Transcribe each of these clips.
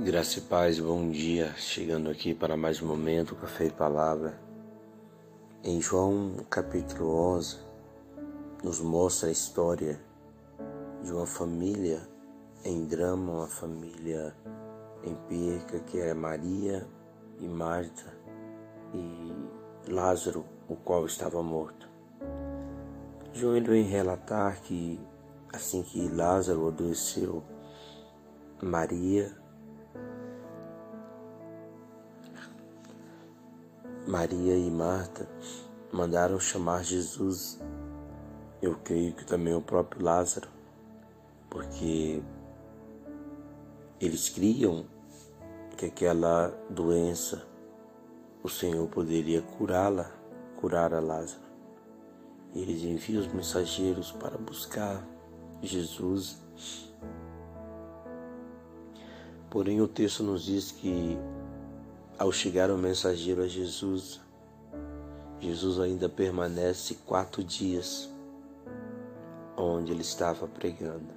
Graça e paz, bom dia. Chegando aqui para mais um momento, Café e Palavra. Em João capítulo 11, nos mostra a história de uma família em drama, uma família em perca, que é Maria e Marta e Lázaro, o qual estava morto. João ele vem relatar que assim que Lázaro adoeceu, Maria Maria e Marta mandaram chamar Jesus. Eu creio que também o próprio Lázaro, porque eles criam que aquela doença o Senhor poderia curá-la, curar a Lázaro. Eles enviam os mensageiros para buscar Jesus. Porém, o texto nos diz que ao chegar o mensageiro a Jesus, Jesus ainda permanece quatro dias onde ele estava pregando.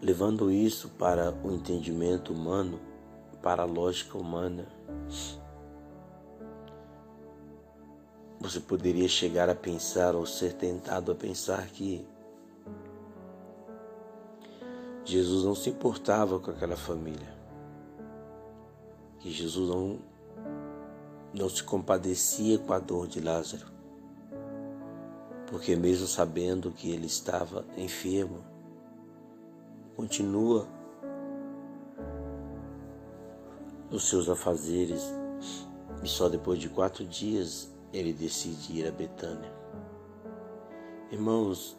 Levando isso para o entendimento humano, para a lógica humana, você poderia chegar a pensar ou ser tentado a pensar que Jesus não se importava com aquela família. Que Jesus não, não se compadecia com a dor de Lázaro. Porque, mesmo sabendo que ele estava enfermo, continua nos seus afazeres e só depois de quatro dias ele decide ir a Betânia. Irmãos,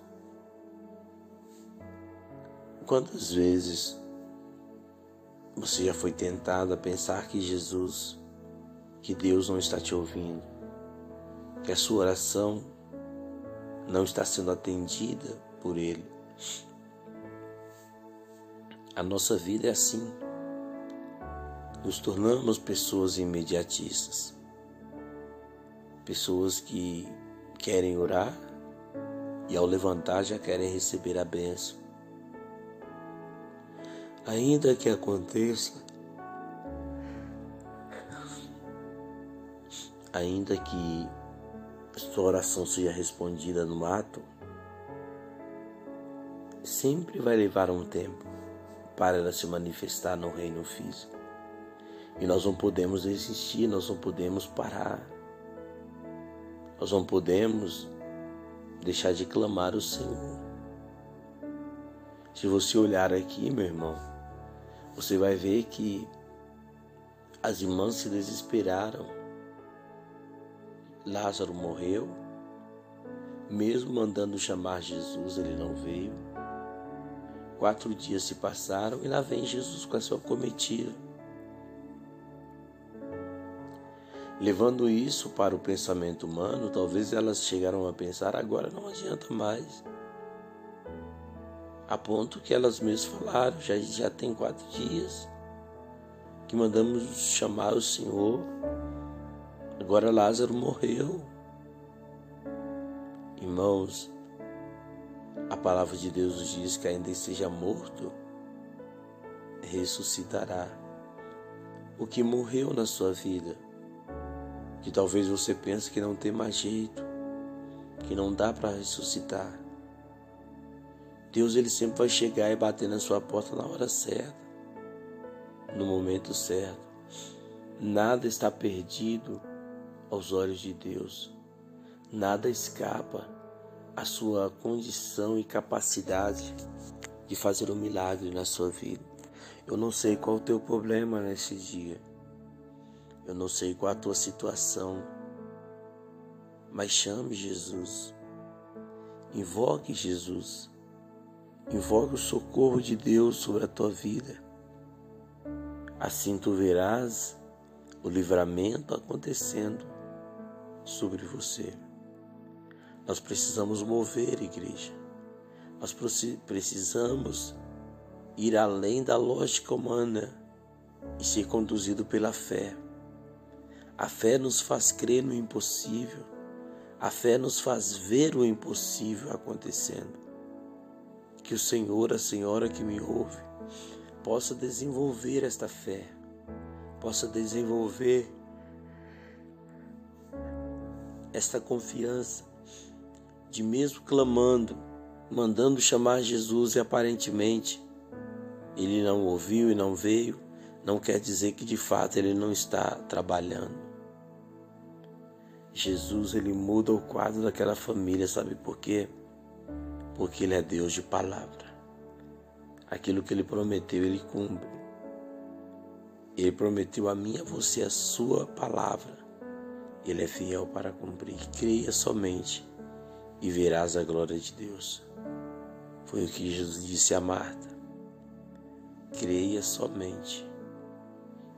Quantas vezes você já foi tentado a pensar que Jesus, que Deus não está te ouvindo, que a sua oração não está sendo atendida por Ele? A nossa vida é assim. Nos tornamos pessoas imediatistas, pessoas que querem orar e ao levantar já querem receber a bênção ainda que aconteça, ainda que sua oração seja respondida no ato, sempre vai levar um tempo para ela se manifestar no reino físico. E nós não podemos desistir, nós não podemos parar. Nós não podemos deixar de clamar o Senhor. Se você olhar aqui, meu irmão, você vai ver que as irmãs se desesperaram. Lázaro morreu, mesmo mandando chamar Jesus, ele não veio. Quatro dias se passaram e lá vem Jesus com a sua comitiva. Levando isso para o pensamento humano, talvez elas chegaram a pensar: agora não adianta mais a ponto que elas mesmas falaram, já, já tem quatro dias que mandamos chamar o Senhor. Agora Lázaro morreu. Irmãos, a palavra de Deus diz que ainda esteja morto, ressuscitará. O que morreu na sua vida, que talvez você pense que não tem mais jeito, que não dá para ressuscitar. Deus ele sempre vai chegar e bater na sua porta na hora certa, no momento certo. Nada está perdido aos olhos de Deus. Nada escapa à sua condição e capacidade de fazer um milagre na sua vida. Eu não sei qual o teu problema nesse dia. Eu não sei qual a tua situação. Mas chame Jesus. Invoque Jesus. Invoque o socorro de Deus sobre a tua vida. Assim tu verás o livramento acontecendo sobre você. Nós precisamos mover, igreja. Nós precisamos ir além da lógica humana e ser conduzido pela fé. A fé nos faz crer no impossível. A fé nos faz ver o impossível acontecendo. Que o Senhor, a Senhora que me ouve, possa desenvolver esta fé, possa desenvolver esta confiança de mesmo clamando, mandando chamar Jesus e aparentemente ele não ouviu e não veio, não quer dizer que de fato ele não está trabalhando. Jesus ele muda o quadro daquela família, sabe por quê? Porque ele é Deus de palavra. Aquilo que ele prometeu, ele cumpre. Ele prometeu a mim e a você a sua palavra. Ele é fiel para cumprir. Creia somente e verás a glória de Deus. Foi o que Jesus disse a Marta. Creia somente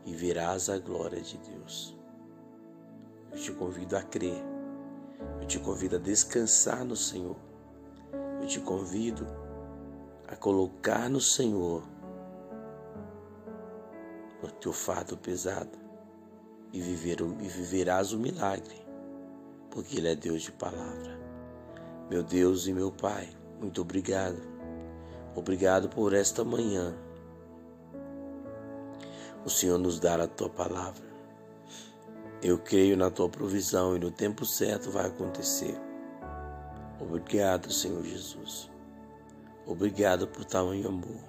e verás a glória de Deus. Eu te convido a crer. Eu te convido a descansar no Senhor. Eu te convido a colocar no Senhor o teu fardo pesado e, viver, e viverás o milagre, porque Ele é Deus de palavra. Meu Deus e meu Pai, muito obrigado. Obrigado por esta manhã. O Senhor nos dará a tua palavra. Eu creio na tua provisão e no tempo certo vai acontecer. Obrigado, Senhor Jesus. Obrigado por tamanho amor.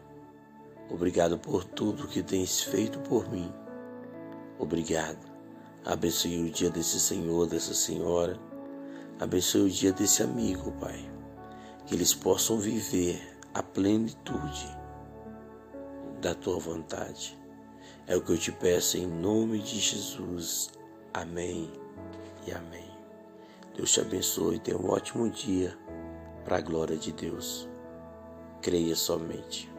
Obrigado por tudo que tens feito por mim. Obrigado. Abençoe o dia desse Senhor, dessa senhora. Abençoe o dia desse amigo, Pai. Que eles possam viver a plenitude da tua vontade. É o que eu te peço em nome de Jesus. Amém e amém. Deus te abençoe e tenha um ótimo dia para a glória de Deus. Creia somente.